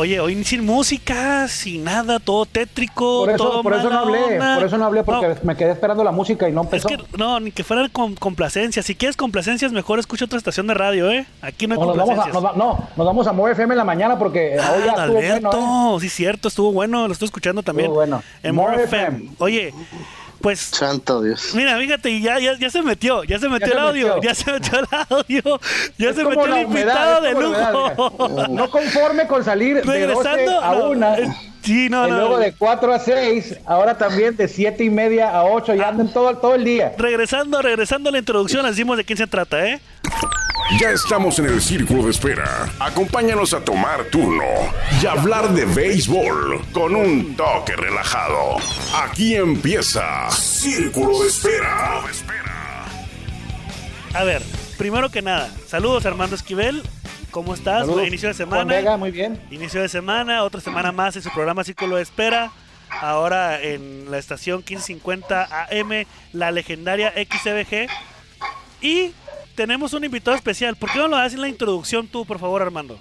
Oye, hoy sin música, sin nada, todo tétrico. Por eso, todo por eso no hablé, onda. por eso no hablé, porque No, me quedé esperando la música y no es empezó. que, no, ni que fuera con complacencias. Si quieres complacencias, mejor escucha otra estación de radio, ¿eh? Aquí no hay No, nos vamos a, nos va- no, nos vamos a Mover FM en la mañana porque Ah, hoy ya estuvo bueno, ¿eh? sí, cierto, estuvo bueno, lo estoy escuchando también. Estuvo bueno. En More More FM. FM. Oye, pues Santo Dios. Mira, fíjate, y ya, ya, ya se metió, ya se metió se el audio, metió. ya se metió el audio, ya Es se metió el invitado es de lujo. No conforme con salir de 12 Regresando a no, 1 eh, Sí, no, y no. luego de 4 a 6, ahora también de 7 y media a 8, ya andan todo, todo el día. Regresando, regresando a la introducción, les decimos de quién se trata, ¿eh? Ya estamos en el círculo de espera. Acompáñanos a tomar turno y hablar de béisbol con un toque relajado. Aquí empieza Círculo de Espera. A ver, primero que nada, saludos Armando Esquivel, ¿cómo estás? Saludos, Inicio de Juan semana. Vega, muy bien. Inicio de semana, otra semana más en su programa Círculo de Espera. Ahora en la estación 1550 AM, la legendaria XBG. Y tenemos un invitado especial. ¿Por qué no lo haces en la introducción tú, por favor, Armando?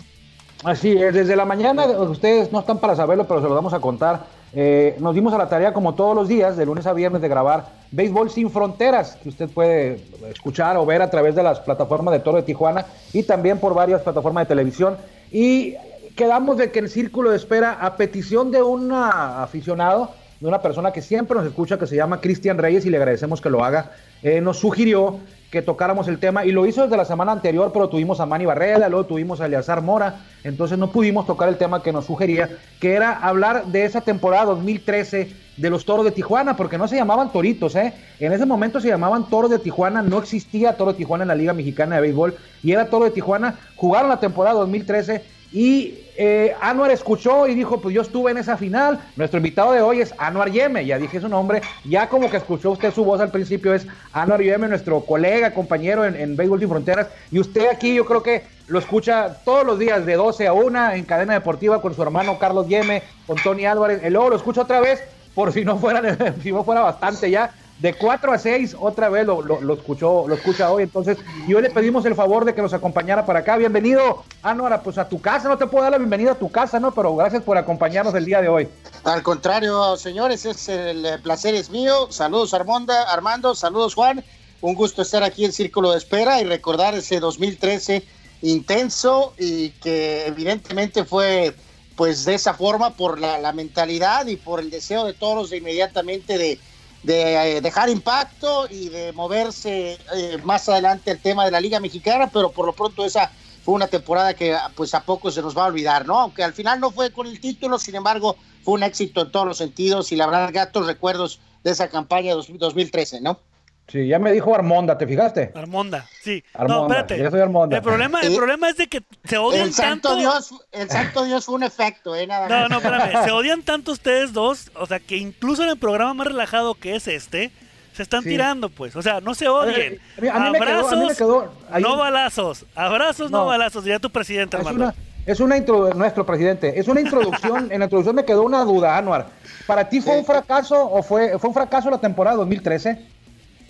Así es, desde la mañana, ustedes no están para saberlo, pero se lo vamos a contar. Eh, nos dimos a la tarea, como todos los días, de lunes a viernes, de grabar Béisbol Sin Fronteras, que usted puede escuchar o ver a través de las plataformas de Toro de Tijuana y también por varias plataformas de televisión. Y quedamos de que el círculo de espera, a petición de un aficionado, de una persona que siempre nos escucha, que se llama Cristian Reyes, y le agradecemos que lo haga, eh, nos sugirió que tocáramos el tema y lo hizo desde la semana anterior, pero tuvimos a Manny Barrera, luego tuvimos a Eleazar Mora, entonces no pudimos tocar el tema que nos sugería, que era hablar de esa temporada 2013 de los Toros de Tijuana, porque no se llamaban Toritos, ¿eh? En ese momento se llamaban Toros de Tijuana, no existía Toro de Tijuana en la Liga Mexicana de Béisbol y era Toro de Tijuana, jugaron la temporada 2013 y eh, Anuar escuchó y dijo, pues yo estuve en esa final. Nuestro invitado de hoy es Anuar Yeme, ya dije su nombre, ya como que escuchó usted su voz al principio, es Anuar Yeme, nuestro colega, compañero en, en Béisbol Sin Fronteras. Y usted aquí yo creo que lo escucha todos los días de 12 a 1 en cadena deportiva con su hermano Carlos Yeme, con Tony Álvarez. Y luego lo escucha otra vez, por si no fuera, si no fuera bastante ya. De 4 a 6, otra vez lo, lo, escuchó, lo escucha hoy. Entonces, y hoy le pedimos el favor de que nos acompañara para acá. Bienvenido, Anuara, pues a tu casa. No te puedo dar la bienvenida a tu casa, ¿no? Pero gracias por acompañarnos el día de hoy. Al contrario, señores, es el placer es mío. Saludos Armonda, Armando, saludos Juan. Un gusto estar aquí en Círculo de Espera y recordar ese 2013 intenso y que evidentemente fue pues de esa forma por la, la mentalidad y por el deseo de todos de inmediatamente de, de eh, dejar impacto y de moverse eh, más adelante el tema de la Liga Mexicana, pero por lo pronto esa fue una temporada que pues a poco se nos va a olvidar, ¿no? Aunque al final no fue con el título, sin embargo fue un éxito en todos los sentidos y la verdad gatos recuerdos de esa campaña dos- 2013, ¿no? Sí, ya me dijo Armonda, ¿te fijaste? Armonda, sí. Armonda, no, espérate. yo soy Armonda. El problema, el problema es de que se odian El santo tanto. Dios, el santo Dios fue un efecto, ¿eh? Nada No, más. no, espérame. Se odian tanto ustedes dos. O sea, que incluso en el programa más relajado que es este, se están Sí. tirando, pues. O sea, no se odien. A mí- a mí me quedó- a Abrazos, mí me quedó- ahí- no balazos. Abrazos, no, No. balazos. Diría tu presidente, Es hermano. una, es una intro- nuestro presidente, es una introducción, en la introducción me quedó una duda, Anuar. ¿Para ti fue Sí. un fracaso o fue, fue un fracaso la temporada 2013?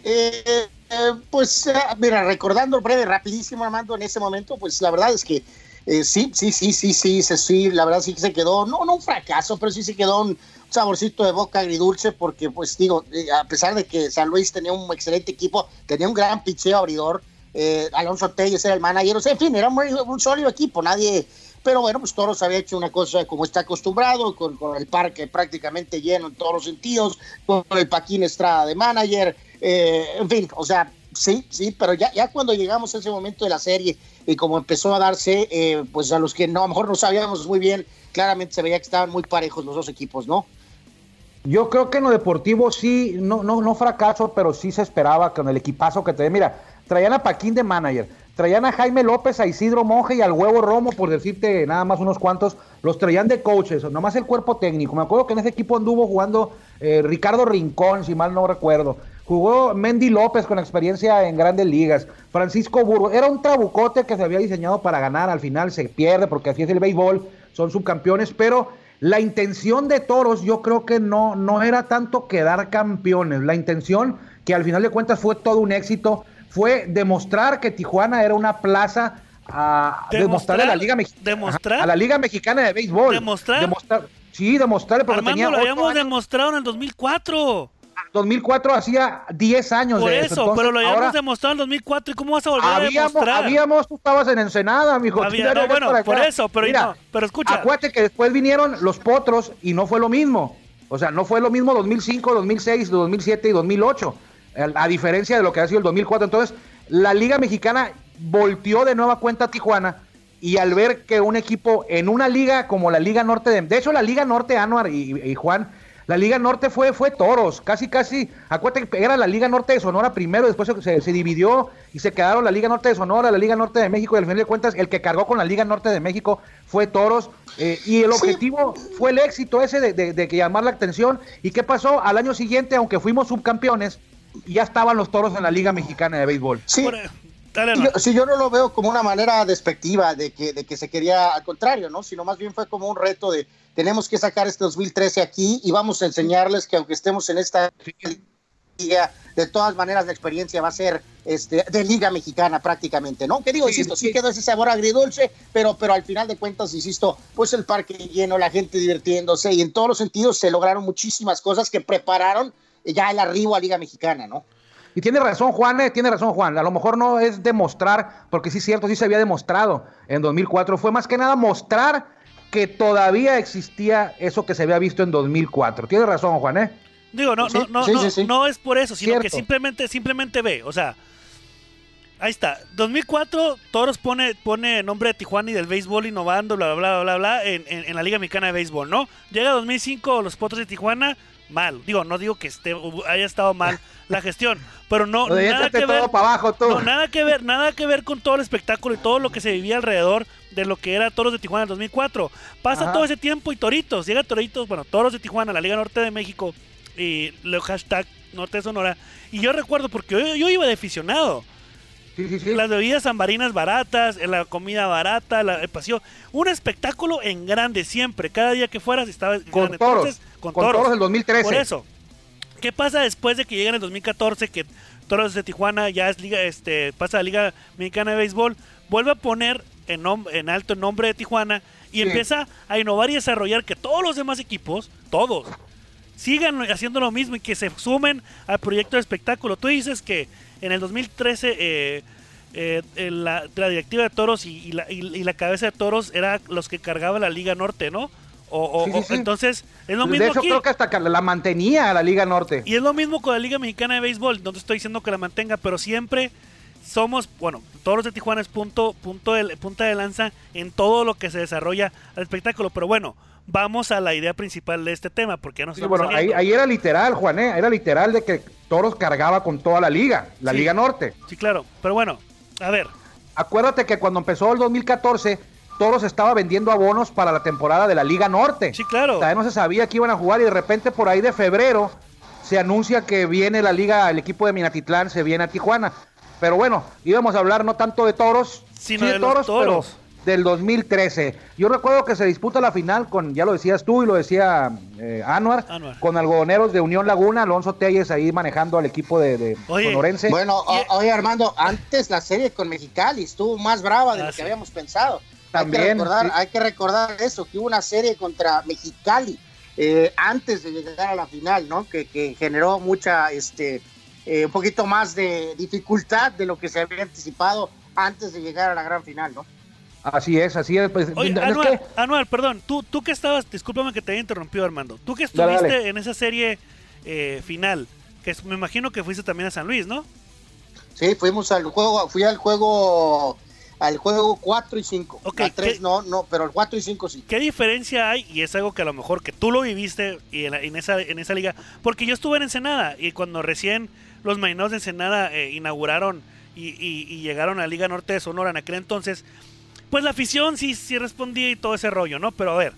Eh, eh, pues, eh, mira, recordando breve, rapidísimo, Armando, en ese momento, pues la verdad es que eh, sí, sí, sí, sí, sí, sí, sí, la verdad sí que se quedó, no, no un fracaso, pero sí se quedó un saborcito de boca agridulce, porque, pues digo, eh, a pesar de que San Luis tenía un excelente equipo, tenía un gran picheo abridor, eh, Alonso Telles era el manager, o sea, en fin, era un, un sólido equipo, nadie, pero bueno, pues Toros había hecho una cosa como está acostumbrado, con, con el parque prácticamente lleno en todos los sentidos, con el Paquín Estrada de manager, eh, en fin, o sea, sí, sí, pero ya, cuando llegamos a ese momento de la serie y como empezó a darse, eh, pues a los que no, a lo mejor no sabíamos muy bien, claramente se veía que estaban muy parejos los dos equipos, ¿no? Yo creo que en lo deportivo sí, no, no, no fracaso, pero sí se esperaba con el equipazo que tenía. Mira, traían a Paquín de manager, traían a Jaime López, a Isidro Monje y al huevo Romo, por decirte nada más unos cuantos, los traían de coaches, nomás el cuerpo técnico. Me acuerdo que en ese equipo anduvo jugando eh, Ricardo Rincón, si mal no recuerdo. Jugó Mendy López con experiencia en grandes ligas. Francisco Burgos. Era un trabucote que se había diseñado para ganar. Al final se pierde porque así es el béisbol. Son subcampeones. Pero la intención de Toros yo creo que no, no era tanto quedar campeones. La intención, que al final de cuentas fue todo un éxito, fue demostrar que Tijuana era una plaza a demostrar a la Liga ¿Demostrar? a la Liga Mexicana de Béisbol. ¿Demostrar? demostrar sí, demostrar porque Armando, tenía lo habíamos años. demostrado en el 2004. 2004 hacía 10 años Por de eso, entonces, pero lo habíamos ahora demostrado en el 2004. ¿Y cómo vas a volver a habíamos, demostrar? habíamos, tú estabas en Ensenada, mijo. Había- no, bueno, por eso, pero Mira, no, pero escucha. Acuérdate que después vinieron los potros y no fue lo mismo. O sea, no fue lo mismo 2005, 2006, 2007 y 2008. A a diferencia de lo que ha sido el 2004. Entonces, la Liga Mexicana volteó de nueva cuenta a Tijuana y al ver que un equipo en una liga como la Liga Norte, de, de hecho la Liga Norte, Anuar y, y Juan, la Liga Norte fue, fue toros, casi casi, acuérdate que era la Liga Norte de Sonora primero, después se, se- se dividió y se quedaron la Liga Norte de Sonora, la Liga Norte de México y al final de cuentas el que cargó con la Liga Norte de México fue toros eh, y el Sí. objetivo fue el éxito ese de, de- de que llamar la atención y qué pasó al año siguiente, aunque fuimos subcampeones, ya estaban los toros en la Liga Mexicana de Béisbol. Sí, Por- Dale, Sí, no. yo, sí, yo no lo veo como una manera despectiva de que, de que se quería, al contrario, ¿no? Sino más bien fue como un reto de tenemos que sacar este 2013 aquí y vamos a enseñarles que aunque estemos en esta liga, de todas maneras la experiencia va a ser este, de liga mexicana prácticamente, ¿no? Que digo, Sí, insisto, sí sí. quedó ese sabor agridulce, pero, pero al final de cuentas, insisto, pues el parque lleno, la gente divirtiéndose y en todos los sentidos se lograron muchísimas cosas que prepararon ya el arribo a liga mexicana, ¿no? Y tiene razón Juan, eh, tiene razón Juan. A lo mejor no es demostrar, porque sí es cierto, sí se había demostrado en 2004. Fue más que nada mostrar que todavía existía eso que se había visto en 2004. Tiene razón Juan, ¿eh? Digo, no, Sí, no, no, sí, no, sí, sí. no es por eso, sino que simplemente, simplemente ve, o sea, ahí está, 2004, Toros pone, pone nombre de Tijuana y del béisbol innovando, bla, bla, bla, bla, bla, en, en- en la Liga Mexicana de Béisbol, ¿no? Llega 2005, los Potros de Tijuana, mal, digo, no digo que esté, haya estado mal la gestión, pero no, nada que ver, todo para abajo tú. no, nada que ver, nada que ver con todo el espectáculo y todo lo que se vivía alrededor de lo que era Toros de Tijuana en 2004. Pasa Ajá. todo ese tiempo y Toritos, llega Toritos, bueno, Toros de Tijuana, la Liga Norte de México y el hashtag Norte de Sonora. Y yo recuerdo porque yo, yo iba de aficionado. Sí, sí, sí. Las bebidas zambarinas baratas, la comida barata, la, el paseo. Un espectáculo en grande siempre. Cada día que fueras estaba Con grande. toros. Entonces, con toros del 2013. por eso. ¿Qué pasa después de que llega en el 2014 que Toros de Tijuana ya es liga, este, pasa a la Liga Mexicana de Béisbol, vuelve a poner en, alto el nombre de Tijuana y empieza a innovar y desarrollar que todos los demás equipos, todos, sigan haciendo lo mismo y que se sumen al proyecto de espectáculo. Tú dices que en el 2013 eh, eh, la, la directiva de Toros y, y la, y- y la cabeza de Toros era los que cargaba la Liga Norte, ¿no? O, o- Sí, sí, entonces es lo de mismo hecho, aquí. creo que hasta la mantenía la Liga Norte. Y es lo mismo con la Liga Mexicana de Béisbol. No te estoy diciendo que la mantenga, pero siempre somos, bueno, todos los de Tijuana es punto, punto de, punta de lanza en todo lo que se desarrolla al espectáculo. Pero bueno, vamos a la idea principal de este tema, porque ya nos Sí, bueno, ahí, era literal, Juan, ¿eh? Era literal de que Toros cargaba con toda la liga, la Sí. Liga Norte. Sí, claro. Pero bueno, a ver. Acuérdate que cuando empezó el 2014, Toros estaba vendiendo abonos para la temporada de la Liga Norte. Sí, claro. Todavía no se sabía que iban a jugar y de repente por ahí de febrero se anuncia que viene la liga, el equipo de Minatitlán se viene a Tijuana. Pero bueno, íbamos a hablar no tanto de toros, Sino sí de los toros. pero del 2013. Yo recuerdo que se disputa la final con, ya lo decías tú y lo decía eh, Anuar, Anuar. con algodoneros de Unión Laguna, Alonso Telles ahí manejando al equipo de, de Oye, sonorense. Bueno, Y- oye Armando, antes la serie con Mexicali estuvo más brava de Ah, lo sí. que habíamos pensado. hay, que También, recordar, sí. hay que recordar eso, que hubo una serie contra Mexicali eh, antes de llegar a la final, ¿no? Que, que generó mucha, este, eh, un poquito más de dificultad de lo que se había anticipado antes de llegar a la gran final, ¿no? Así es, así es. Pues, Oye, es que- Anuar, perdón, tú, tú que estabas, discúlpame que te haya interrumpido, Armando. Tú que estuviste dale. en esa serie eh, final, que es- me imagino que fuiste también a San Luis, ¿no? Sí, fuimos al juego, fui al juego, al juego 4 y 5. Ok, al 3 ¿qué- no, no, pero el 4 y 5 sí. ¿Qué diferencia hay? Y es algo que a lo mejor que tú lo viviste y en, la- en esa, en esa liga. Porque yo estuve en Ensenada y cuando recién los marineros de Ensenada eh, inauguraron y, y- y llegaron a la Liga Norte de Sonora en aquel entonces, pues la afición sí, sí respondía y todo ese rollo, ¿no? Pero a ver,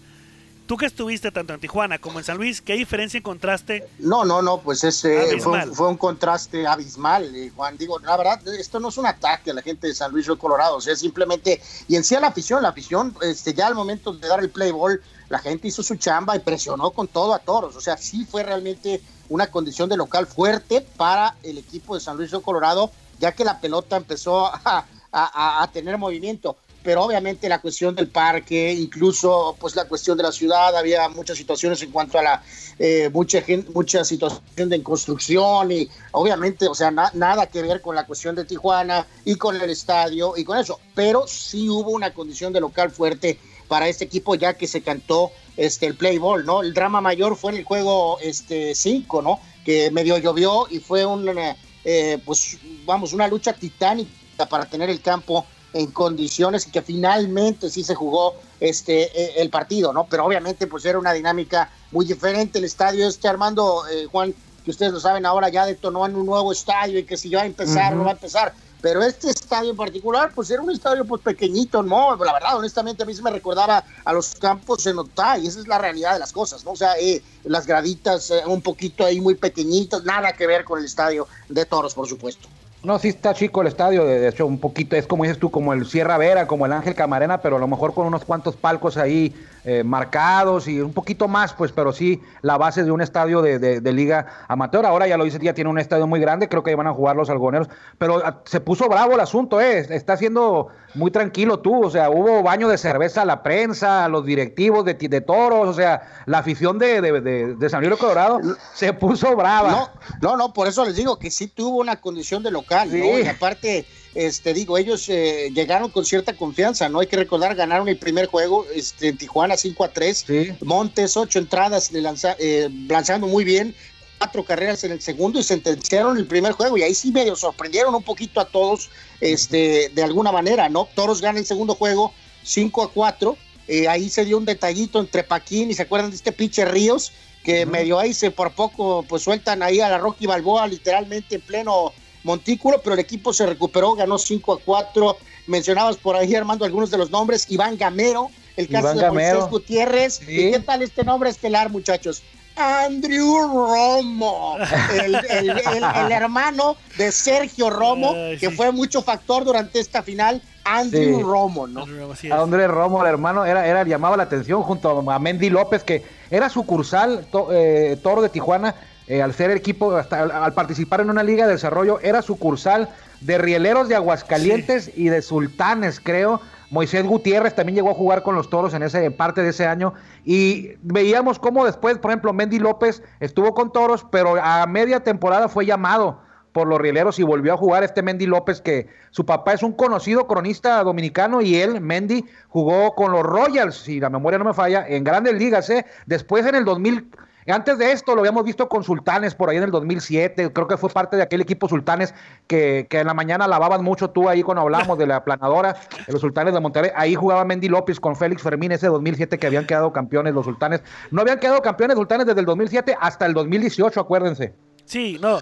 tú que estuviste tanto en Tijuana como en San Luis, ¿qué diferencia encontraste? No, no, no, pues es, eh, fue, fue un contraste abismal, eh, Juan. Digo, la verdad, esto no es un ataque a la gente de San Luis Río Colorado, o sea, simplemente, y en sí a la afición, la afición, este, ya al momento de dar el play ball, la gente hizo su chamba y presionó con todo a toros, o sea, sí fue realmente una condición de local fuerte para el equipo de San Luis Río Colorado, ya que la pelota empezó a, a, a tener movimiento pero obviamente la cuestión del parque, incluso pues la cuestión de la ciudad, había muchas situaciones en cuanto a la eh, mucha gente, mucha situación de construcción y obviamente, o sea, nada que ver con la cuestión de Tijuana y con el estadio y con eso, pero sí hubo una condición de local fuerte para este equipo ya que se cantó este el play ball, ¿no? El drama mayor fue en el juego este 5, ¿no? Que medio llovió y fue una eh, pues vamos, una lucha titánica para tener el campo en condiciones y que finalmente sí se jugó este e, el partido, ¿no? Pero obviamente pues era una dinámica muy diferente. El estadio este Armando eh, Juan, que ustedes lo saben ahora ya detonó en un nuevo estadio y que si va a empezar, no va a empezar. Pero este estadio en particular, pues era un estadio pues pequeñito, ¿no? La verdad, honestamente, a mí se me recordaba a los campos en Otay, esa es la realidad de las cosas, ¿no? O sea, eh, las graditas eh, un poquito ahí muy pequeñitas, nada que ver con el estadio de Toros, por supuesto. No, sí está chico el estadio, de hecho un poquito, es como dices tú, como el Sierra Vera, como el Ángel Camarena, pero a lo mejor con unos cuantos palcos ahí eh, marcados y un poquito más, pues, pero sí la base de un estadio de, liga amateur. Ahora ya lo dice, ya tiene un estadio muy grande, creo que van a jugar los algoneros, pero ah, se puso bravo el asunto, ¿eh? Está siendo muy tranquilo tú, o sea, hubo baño de cerveza a la prensa, a los directivos de, de toros, o sea, la afición de, de, San Luis Colorado se puso brava. No, no, no, por eso les digo que sí tuvo una condición de local, ¿no? Y aparte este, digo, ellos eh, llegaron con cierta confianza, ¿no? Hay que recordar, ganaron el primer juego este, en Tijuana 5 a 3, Montes, ocho entradas eh, lanzando muy bien, cuatro carreras en el segundo y sentenciaron el primer juego. Y ahí sí medio sorprendieron un poquito a todos este, de alguna manera, ¿no? Toros ganan el segundo juego 5 a 4, eh, ahí se dio un detallito entre Paquín y se acuerdan de este pinche Ríos, que medio ahí se por poco pues sueltan ahí a la Rocky Balboa literalmente en pleno Montículo, pero el equipo se recuperó, ganó 5 a 4. Mencionabas por ahí, Armando, algunos de los nombres. Iván Gamero, el caso de Moisés Gutiérrez. ¿Y qué tal este nombre estelar, muchachos? Andrew Romo, el, hermano de Sergio Romo, que fue mucho factor durante esta final. Andrew Romo, ¿no? Andrew Romo, el hermano, era, era, llamaba la atención junto a Mendy López, que era sucursal eh, Toro de Tijuana, eh, al ser equipo, hasta, al, participar en una liga de desarrollo, era sucursal de Rieleros de Aguascalientes y de Sultanes, creo. Moisés Gutiérrez también llegó a jugar con los toros en ese parte de ese año. Y veíamos cómo después, por ejemplo, Mendy López estuvo con toros, pero a media temporada fue llamado por los rieleros y volvió a jugar este Mendy López, que su papá es un conocido cronista dominicano y él, Mendy, jugó con los Royals, si la memoria no me falla, en grandes ligas. ¿eh? Después en el 2000 antes de esto lo habíamos visto con Sultanes por ahí en el 2007, creo que fue parte de aquel equipo Sultanes que, en la mañana lavaban mucho tú ahí cuando hablamos de la planadora, de los Sultanes de Monterrey. Ahí jugaba Mendy López con Félix Fermín ese 2007 que habían quedado campeones los Sultanes. No habían quedado campeones Sultanes desde el 2007 hasta el 2018, acuérdense. Sí, no.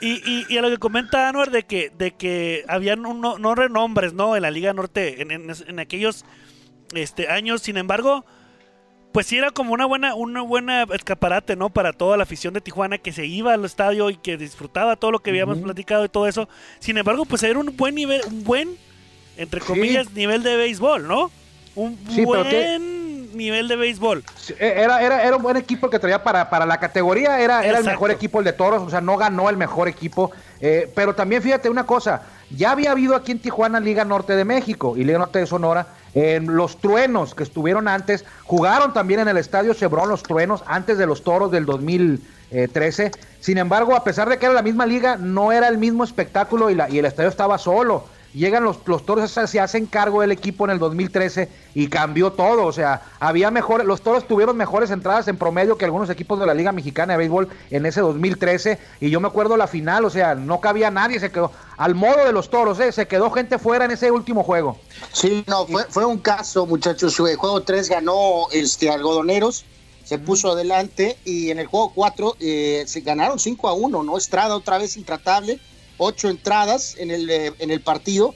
Y, y, a lo que comenta Anuar de que, de que habían no renombres, ¿no? En la Liga Norte, en, en aquellos este, años. Sin embargo, pues sí era como una buena, una buena escaparate, ¿no? Para toda la afición de Tijuana que se iba al estadio y que disfrutaba todo lo que habíamos platicado y todo eso. Sin embargo, pues era un buen nivel, un buen, entre comillas, nivel de béisbol, ¿no? Un buen nivel de béisbol. E, era, era, era un buen equipo que traía para, para la categoría, era, era el mejor equipo el de Toros, o sea, no ganó el mejor equipo. Eh, pero también fíjate una cosa, ya había habido aquí en Tijuana Liga Norte de México y Liga Norte de Sonora en los truenos que estuvieron antes, jugaron también en el estadio Chevron los truenos antes de los toros del 2013. Sin embargo, a pesar de que era la misma liga, no era el mismo espectáculo y, la, y el estadio estaba solo llegan los, los toros, se hacen cargo del equipo en el 2013 y cambió todo. O sea, había mejores, los toros tuvieron mejores entradas en promedio que algunos equipos de la Liga Mexicana de Béisbol en ese 2013. Y yo me acuerdo la final, o sea, no cabía nadie, se quedó al modo de los toros, ¿eh? se quedó gente fuera en ese último juego. Sí, no, fue, fue un caso, muchachos. El juego 3 ganó este Algodoneros se puso adelante y en el juego 4 eh, se ganaron 5 a 1, ¿no? Estrada otra vez intratable, ocho entradas en el, eh, en el partido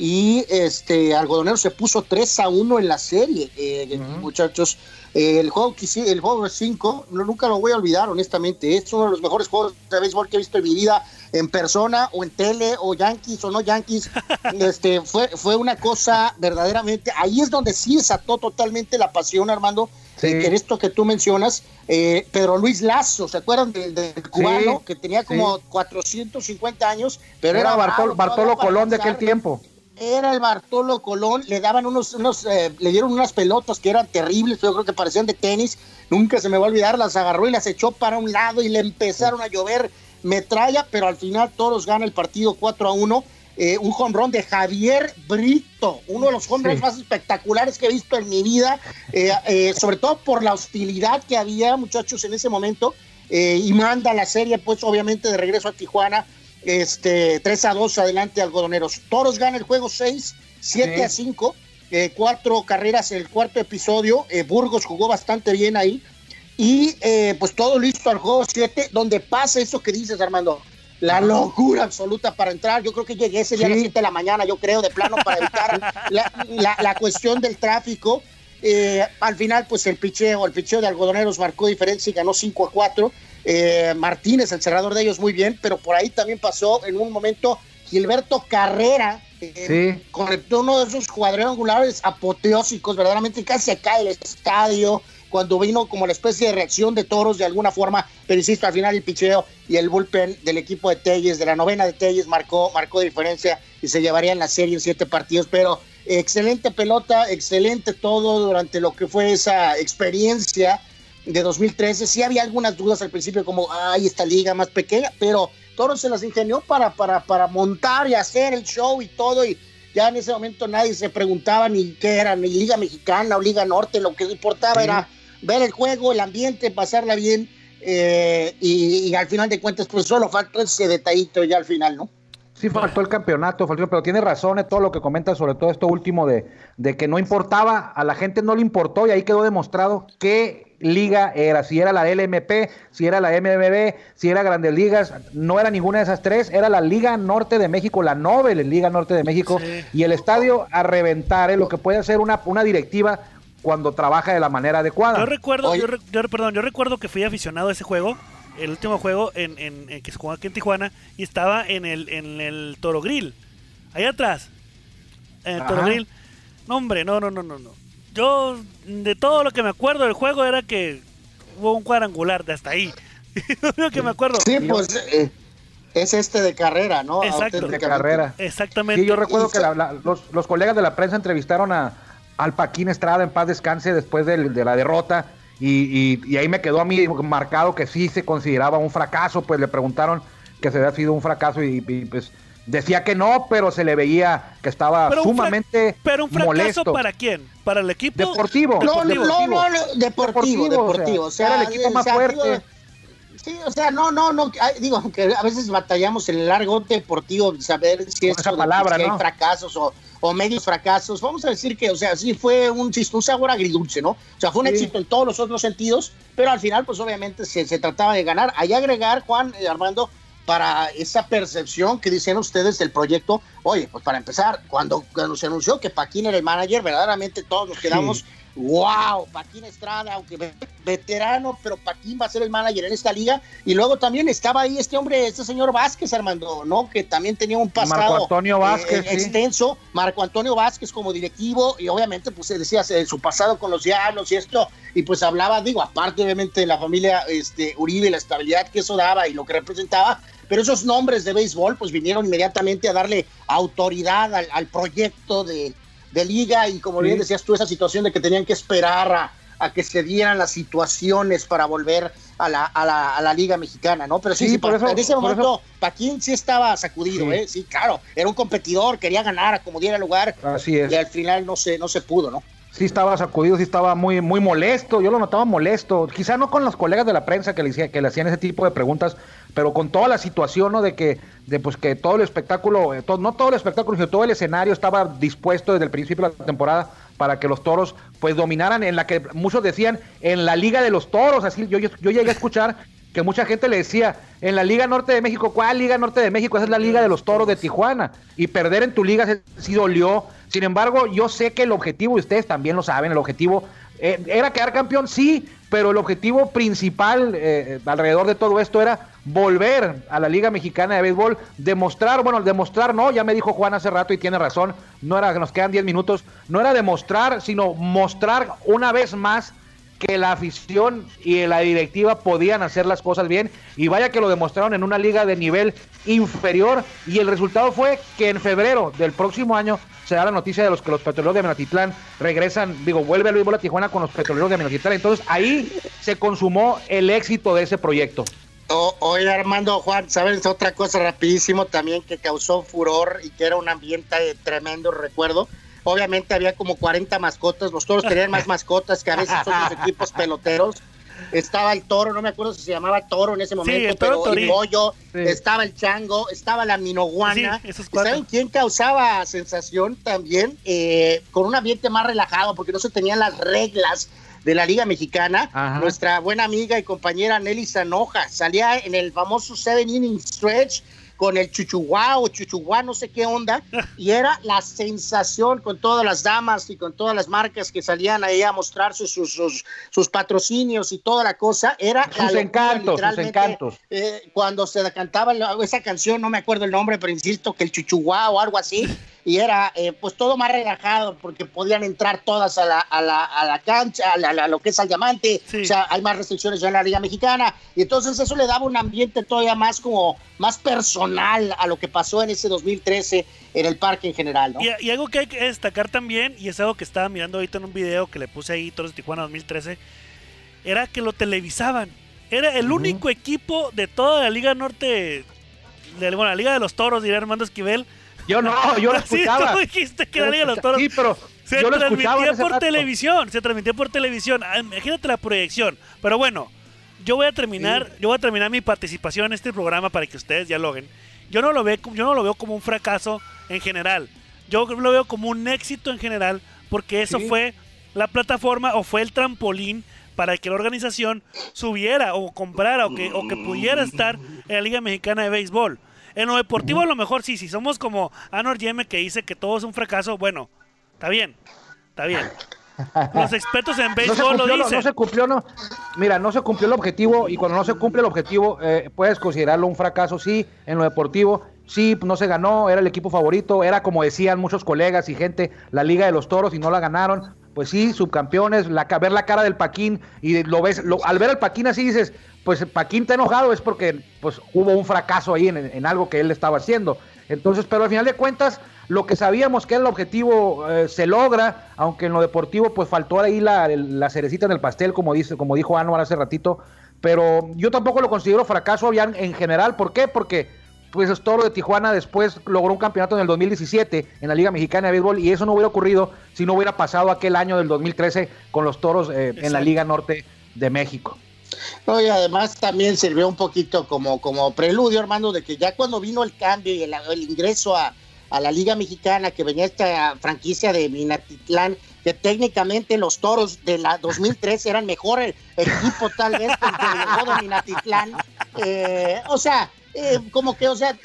y este Algodonero se puso 3 a 1 en la serie, eh, muchachos. el juego el juego 5, nunca lo voy a olvidar, honestamente. Es uno de los mejores juegos de béisbol que he visto en mi vida, en persona, o en tele, o Yankees, o no Yankees. este, fue, fue una cosa verdaderamente. Ahí es donde sí desató totalmente la pasión, Armando, en esto que tú mencionas, eh, Pedro Luis Lazo, ¿se acuerdan del, cubano que tenía como 450 años? Pero era, Bartolo, Colón de aquel tiempo. era el Bartolo Colón, le daban unos, unos eh, le dieron unas pelotas que eran terribles, yo creo que parecían de tenis, nunca se me va a olvidar, las agarró y las echó para un lado y le empezaron a llover metralla, pero al final todos gana el partido 4 a 1. Eh, un home de Javier Brito, uno de los home más espectaculares que he visto en mi vida, eh, sobre todo por la hostilidad que había, muchachos, en ese momento, y manda la serie, pues obviamente de regreso a Tijuana este, 3 a 2 adelante algodoneros. Toros gana el juego 6, 7 a 5, eh, cuatro carreras en el cuarto episodio. Eh, Burgos jugó bastante bien ahí. Y eh, pues todo listo al juego 7, donde pasa eso que dices, Armando. La locura absoluta para entrar. Yo creo que llegué ese día a las 7 de la mañana, yo creo, de plano, para evitar la, la, cuestión del tráfico. al final, pues el picheo, el picheo de algodoneros marcó diferencia y ganó 5 a 4. Eh, Martínez, el cerrador de ellos, muy bien, pero por ahí también pasó en un momento Gilberto Carrera, eh, conectó uno de esos cuadrangulares apoteósicos, verdaderamente casi se cae el estadio cuando vino como la especie de reacción de toros de alguna forma, pero insisto, al final el picheo y el bullpen del equipo de Telles, de la novena de Telles, marcó, marcó diferencia y se llevaría en la serie en siete partidos, pero excelente pelota, excelente todo durante lo que fue esa experiencia de 2013. Sí había algunas dudas al principio, como, ay, esta liga más pequeña, pero Toro se las ingenió para, para, para montar y hacer el show y todo. Y ya en ese momento nadie se preguntaba ni qué era, ni Liga Mexicana o Liga Norte. Lo que importaba era ver el juego, el ambiente, pasarla bien. Eh, y, al final de cuentas, pues solo faltó ese detallito ya al final, ¿no? Sí, faltó el campeonato, pero tiene razón en todo lo que comenta sobre todo esto último de, de que no importaba, a la gente no le importó y ahí quedó demostrado que liga era, si era la LMP, si era la MBB, si era Grandes Ligas, no era ninguna de esas tres, era la Liga Norte de México, la Nobel Liga Norte de México, y el estadio a reventar, ¿eh? lo que puede hacer una, una directiva cuando trabaja de la manera adecuada. Yo recuerdo, yo, perdón, yo recuerdo que fui aficionado a ese juego, el último juego en, en, que se jugó aquí en Tijuana, y estaba en el, en el Toro Grill, ahí atrás, en el Toro Grill. No, hombre, no, no, no, no, no yo de todo lo que me acuerdo del juego era que hubo un cuadrangular de hasta ahí. lo que me acuerdo. Sí, pues eh, es este de carrera, ¿no? Exacto. De carrera. Exactamente. Sí, yo recuerdo que los, colegas de la prensa entrevistaron a, al Paquín Estrada en paz descanse después de, la derrota. Y, ahí me quedó a mí marcado que sí se consideraba un fracaso, pues le preguntaron que se había sido un fracaso y pues Decía que no, pero se le veía que estaba sumamente Pero un fracaso para quién? ¿Para el equipo? Deportivo. No, no, no, deportivo, deportivo. O sea, era el equipo más fuerte. sí, o sea, no, no, no, digo, que a veces batallamos en el largo deportivo saber si es palabra, hay fracasos o, o, medios fracasos. Vamos a decir que, o sea, sí fue un, un sabor agridulce, ¿no? O sea, fue un éxito en todos los otros sentidos, pero al final, pues obviamente se, se trataba de ganar. Ahí agregar, Juan, eh, Armando, para esa percepción que dicen ustedes del proyecto. Oye, pues para empezar, cuando, cuando se anunció que Paquín era el manager, verdaderamente todos nos quedamos, wow, Paquín Estrada, aunque veterano, pero Paquín va a ser el manager en esta liga. Y luego también estaba ahí este hombre, este señor Vázquez, Armando, ¿no? Que también tenía un pasado Marco Antonio eh, Vázquez, extenso. Marco Antonio Vázquez como directivo, y obviamente, pues decía su pasado con los diablos y esto, y pues hablaba, digo, aparte obviamente de la familia este, Uribe, la estabilidad que eso daba y lo que representaba, pero esos nombres de béisbol pues vinieron inmediatamente a darle autoridad al, proyecto de, liga y como bien decías tú, esa situación de que tenían que esperar a, que se dieran las situaciones para volver a la, a la, liga mexicana, ¿no? Pero sí, sí, por eso, en ese momento Paquín sí estaba sacudido, ¿eh? Sí, claro, era un competidor, quería ganar como diera lugar. Así es. Y al final no se, no se pudo, ¿no? Sí estaba sacudido, sí estaba muy, muy molesto, yo lo notaba molesto, quizá no con los colegas de la prensa que le, que le hacían ese tipo de preguntas, pero con toda la situación, ¿no? De que, de pues que todo el espectáculo, eh, no todo el espectáculo, sino todo el escenario estaba dispuesto desde el principio de la temporada para que los toros pues dominaran en la que muchos decían en la liga de los toros, así yo, yo, llegué a escuchar que mucha gente le decía, en la Liga Norte de México, ¿cuál Liga Norte de México? Esa es la Liga de los Toros de Tijuana. Y perder en tu liga sí dolió. Sin embargo, yo sé que el objetivo, y ustedes también lo saben, el objetivo eh, era quedar campeón, sí, pero el objetivo principal eh, alrededor de todo esto era volver a la Liga Mexicana de Béisbol, demostrar, bueno, demostrar no, ya me dijo Juan hace rato y tiene razón, no era nos quedan 10 minutos, no era demostrar, sino mostrar una vez más que la afición y la directiva podían hacer las cosas bien y vaya que lo demostraron en una liga de nivel inferior y el resultado fue que en febrero del próximo año se da la noticia de los que los petroleros de Minatitlán regresan, digo, vuelve a béisbol a Tijuana con los petroleros de Minatitlán, entonces ahí se consumó el éxito de ese proyecto. oye Armando Juan, ¿sabes otra cosa rapidísimo también que causó furor y que era un ambiente de tremendo recuerdo? Obviamente había como 40 mascotas, los toros tenían más mascotas que a veces otros equipos peloteros. Estaba el toro, no me acuerdo si se llamaba toro en ese momento, pero el pollo, estaba el chango, estaba la minoguana. ¿Saben quién causaba sensación también? Eh, con un ambiente más relajado, porque no se tenían las reglas de la Liga Mexicana, nuestra buena amiga y compañera Nelly Sanoja salía en el famoso Seven Inning Stretch con el chuchuá o chuchuá, no sé qué onda, y era la sensación con todas las damas y con todas las marcas que salían ahí a mostrar sus, sus, sus, patrocinios y toda la cosa, era... Sus encantos, sus encantos. Eh, cuando se cantaba esa canción, no me acuerdo el nombre, pero insisto que el chuchuá o algo así, y era eh, pues todo más relajado porque podían entrar todas a la, a la, a la cancha, a, lo que es al diamante, o sea, hay más restricciones ya en la Liga Mexicana, y entonces eso le daba un ambiente todavía más como más personal a lo que pasó en ese 2013 en el parque en general, ¿no? Y, algo que hay que destacar también, y es algo que estaba mirando ahorita en un video que le puse ahí, Toros de Tijuana 2013, era que lo televisaban. Era el único equipo de toda la Liga Norte, de, bueno, la Liga de los Toros, diría Armando Esquivel, yo no, yo lo escuchaba. Sí, tú dijiste que los Toros. Sí, pero se yo transmitía por televisión, se transmitía por televisión. Ah, imagínate la proyección. Pero bueno, yo voy a terminar, yo voy a terminar mi participación en este programa para que ustedes dialoguen. Yo no lo veo, yo no lo veo como un fracaso en general. Yo lo veo como un éxito en general porque eso fue la plataforma o fue el trampolín para que la organización subiera o comprara o que, o que pudiera estar en la Liga Mexicana de Béisbol. En lo deportivo a lo mejor sí, si somos como Anor Yeme que dice que todo es un fracaso, bueno, está bien, está bien. Los expertos en béisbol lo dicen. No, se cumplió, no. Mira, no se cumplió el objetivo y cuando no se cumple el objetivo eh, puedes considerarlo un fracaso, sí, en lo deportivo. Sí, no se ganó, era el equipo favorito, era como decían muchos colegas y gente, la Liga de los Toros y no la ganaron. Pues sí, subcampeones, la, ver la cara del Paquín y lo ves, al ver al Paquín así dices, pues Paquín está enojado es porque pues hubo un fracaso ahí en, algo que él estaba haciendo. Entonces, pero al final de cuentas, lo que sabíamos que era el objetivo eh, se logra, aunque en lo deportivo pues faltó ahí la, la cerecita en el pastel, como, dice, como dijo Anuar hace ratito, pero yo tampoco lo considero fracaso en general, ¿por qué? Porque pues es todo de Tijuana después logró un campeonato en el 2017 en la Liga Mexicana de Béisbol y eso no hubiera ocurrido si no hubiera pasado aquel año del 2013 con los Toros eh, en la Liga Norte de México. No, y además también sirvió un poquito como, como preludio, hermano, de que ya cuando vino el cambio y el, ingreso a, la Liga Mexicana, que venía esta franquicia de Minatitlán, que técnicamente los toros de la 2003 eran mejor el, equipo tal vez porque llegó de Minatitlán. Eh, o sea, eh, como que, o sea,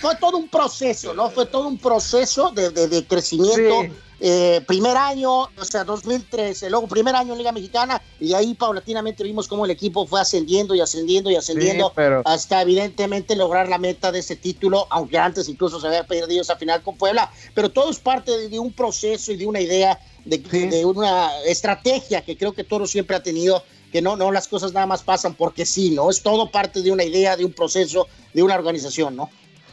fue todo un proceso, ¿no? Fue todo un proceso de, de, crecimiento. Eh, primer año, o sea, 2013, luego primer año en Liga Mexicana, y ahí paulatinamente vimos cómo el equipo fue ascendiendo y ascendiendo y ascendiendo hasta evidentemente lograr la meta de ese título, aunque antes incluso se había perdido esa final con Puebla, pero todo es parte de, un proceso y de una idea, de, de, una estrategia que creo que Toro siempre ha tenido que no, no, las cosas nada más pasan porque sí, ¿no? Es todo parte de una idea, de un proceso, de una organización, ¿no?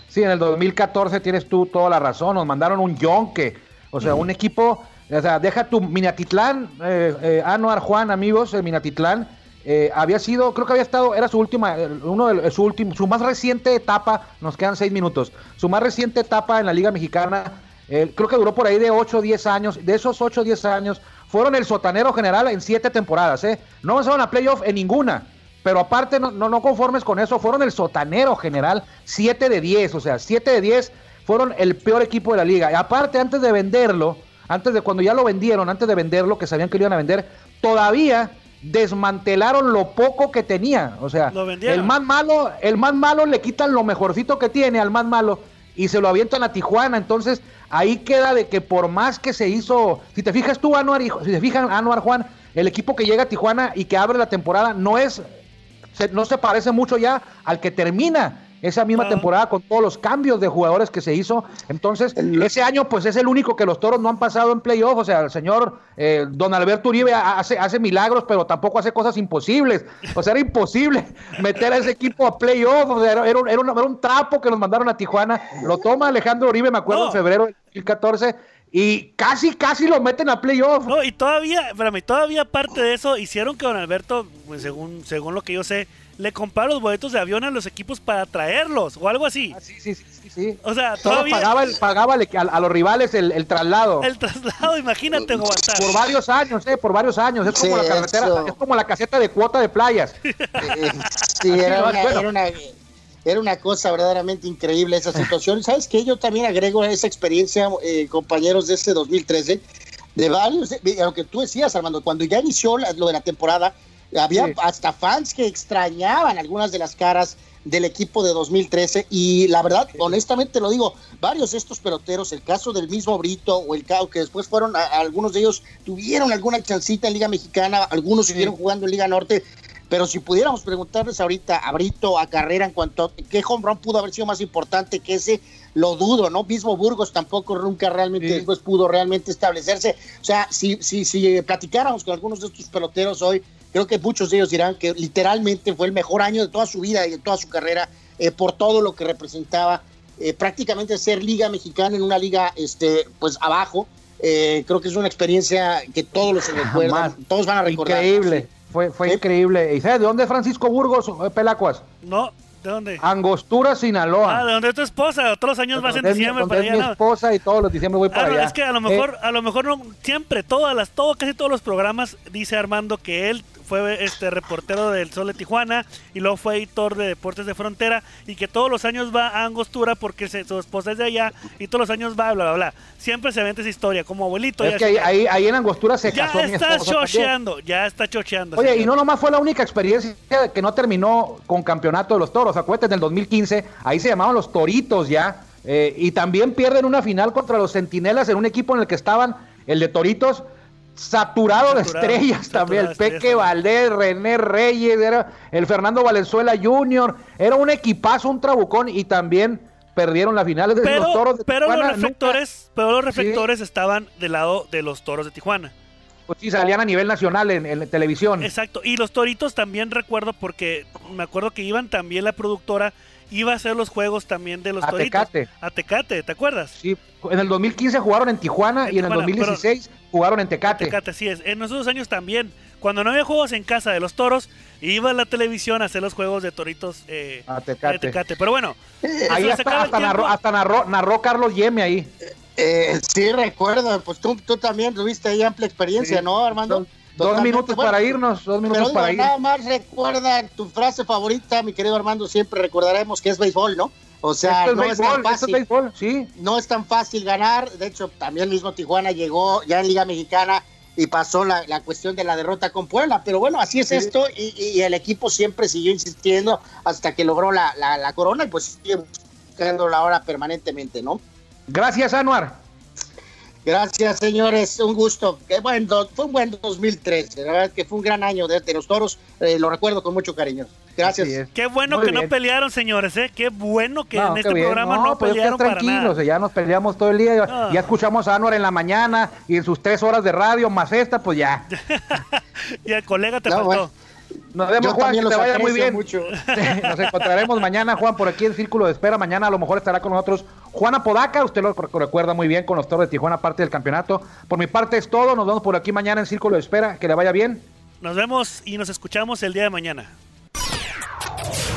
Sí, en el 2014 tienes tú toda la razón, nos mandaron un yonque, o sea, un equipo, o sea, deja tu Minatitlán, eh, eh, Anuar Juan, amigos, de Minatitlán, eh, había sido, creo que había estado, era su última, uno de su último, su más reciente etapa, nos quedan seis minutos, su más reciente etapa en la Liga Mexicana, creo que duró por ahí de 8 o 10 años, de esos 8 o 10 años, fueron el sotanero general en siete temporadas, ¿eh? No avanzaron a playoff en ninguna. Pero aparte, no, no, conformes con eso, fueron el sotanero general, 7 de 10, o sea, 7 de 10 fueron el peor equipo de la liga. Y aparte, antes de venderlo, antes de cuando ya lo vendieron, antes de venderlo, que sabían que lo iban a vender, todavía desmantelaron lo poco que tenía. O sea, el más malo, el más malo le quitan lo mejorcito que tiene al más malo y se lo avientan a Tijuana. Entonces, ahí queda de que por más que se hizo, si te fijas tú, Anuar, si te fijan, Anuar Juan, el equipo que llega a Tijuana y que abre la temporada no es, no se parece mucho ya al que termina esa misma Ah. temporada con todos los cambios de jugadores que se hizo. Entonces, ese año pues es el único que los toros no han pasado en playoff. O sea, el señor eh, Don Alberto Uribe ha- hace, hace milagros, pero tampoco hace cosas imposibles. O sea, era imposible meter a ese equipo a playoff. O sea, era, era un, era un- era un trapo que nos mandaron a Tijuana. Lo toma Alejandro Uribe, me acuerdo, No. en febrero del 2014. Y casi, casi lo meten a playoff. No, y todavía, espérame, todavía aparte de eso, hicieron que don Alberto, pues, según, según lo que yo sé, le compraron los boletos de avión a los equipos para traerlos o algo así. Ah, sí, sí, sí, sí, sí. O sea, Solo todavía pagaba, el- pagaba el- a, a los rivales el, el traslado. el traslado, imagínate. Por varios años, eh, por varios años. Es como Sí, la carretera, eso. es como la caseta de cuota de playas. Eh, sí, era una, bueno. era una- era una cosa verdaderamente increíble esa situación. Y ¿Sabes qué? Yo también agrego a esa experiencia, eh, compañeros, de ese 2013, de varios, de- de- lo que tú decías, Armando, cuando ya inició la- lo de la temporada, había Sí. hasta fans que extrañaban algunas de las caras del equipo de 2013 y la verdad, honestamente lo digo, varios de estos peloteros, el caso del mismo Brito o el caso que después fueron, a- algunos de ellos tuvieron alguna chancita en Liga Mexicana, algunos siguieron jugando en Liga Norte, pero si pudiéramos preguntarles ahorita a Brito, a Carrera, en cuanto a qué home run pudo haber sido más importante que ese, lo dudo, ¿no? Mismo Burgos tampoco nunca realmente Sí. después pudo realmente establecerse. O sea, si, si, si platicáramos con algunos de estos peloteros hoy, creo que muchos de ellos dirán que literalmente fue el mejor año de toda su vida y de toda su carrera eh, por todo lo que representaba eh, prácticamente ser liga mexicana en una liga este pues abajo. Eh, creo que es una experiencia que todos los recuerdan, Jamás. todos van a recordar. Increíble. Fue, fue Sí. increíble. ¿Y sabes de dónde es Francisco Burgos, Pelacuas? No, ¿de dónde? Angostura, Sinaloa. Ah, ¿de dónde es tu esposa? Todos los años vas en Donde es mi- diciembre donde para es allá, mi ¿no? esposa y todos los diciembre voy Ah, para no, allá. es que a lo Eh, mejor, a lo mejor no, siempre, todas las, todo, casi todos los programas dice Armando que él fue este reportero del Sol de Tijuana y luego fue editor de Deportes de Frontera y que todos los años va a Angostura porque se- su esposa es de allá y todos los años va, bla, bla, bla. Siempre se vende esa historia, como abuelito. es ya que ahí, se- ahí, ahí en Angostura se ya casó está chocheando, ya está chocheando. Oye, y no nomás fue la única experiencia que no terminó con campeonato de los toros. Acuérdate, en el 2015, ahí se llamaban los toritos ya. eh, y también pierden una final contra los centinelas en un equipo en el que estaban el de toritos. Saturado, de estrellas saturado también, de el Peque estrellas Valdés, René Reyes, era el Fernando Valenzuela Jr., era un equipazo, un trabucón, y también perdieron la final. Es decir, pero, los toros de pero los Tijuana nunca- reflectores, pero los reflectores estaban del lado de los toros de Tijuana. pues sí, salían a nivel nacional en, en televisión. Exacto, y los toritos también recuerdo porque me acuerdo que iban también la productora iba a hacer los juegos también de los A toritos. A Tecate, ¿te acuerdas? Sí, en el 2015 jugaron en Tijuana En y en el Tijuana, 2016 jugaron en Tecate. Tecate, sí es. En esos años también, cuando no había juegos en casa de los toros, iba a la televisión a hacer los juegos de toritos eh, A Tecate. de Tecate. Pero bueno, Ahí eso, se hasta, hasta narró, hasta narró, narró Carlos Yeme ahí. Eh, sí, recuerdo, pues tú, tú también tuviste ahí amplia experiencia, Sí. ¿no, Armando? Dos, minutos Bueno, para irnos, dos minutos Pero para digo, ir. nada más recuerda tu frase favorita, mi querido Armando, siempre recordaremos que es béisbol, ¿no? O sea, es no es tan es fácil. béisbol, sí. no es tan fácil ganar. De hecho, también mismo Tijuana llegó ya en Liga Mexicana y pasó la, la cuestión de la derrota con Puebla. Pero bueno, así es Sí. esto y, y el equipo siempre siguió insistiendo hasta que logró la, la, la corona y pues sigue buscándola ahora permanentemente, ¿no? Gracias, Anuar. Gracias, señores. Un gusto. Qué buen do- fue un buen 2013. La verdad que fue un gran año de, de los toros. Eh, lo recuerdo con mucho cariño. Gracias. Es. Qué bueno Muy que no pelearon, señores, ¿eh? Qué bueno que No, en este bien. programa no, pues pelearon para tranquilos, nada. ya nos peleamos todo el día, ya, Ah. ya escuchamos a Anuar en la mañana y en sus tres horas de radio más esta, pues ya. y el colega te No, faltó. bueno. Nos vemos, Yo Juan, también que te los vaya muy aprecio bien. mucho. Nos encontraremos mañana, Juan, por aquí en Círculo de Espera. Mañana a lo mejor estará con nosotros Juan Apodaca. Usted lo rec- recuerda muy bien con los toros de Tijuana, parte del campeonato. Por mi parte es todo. Nos vemos por aquí mañana en Círculo de Espera. Que le vaya bien. Nos vemos y nos escuchamos el día de mañana.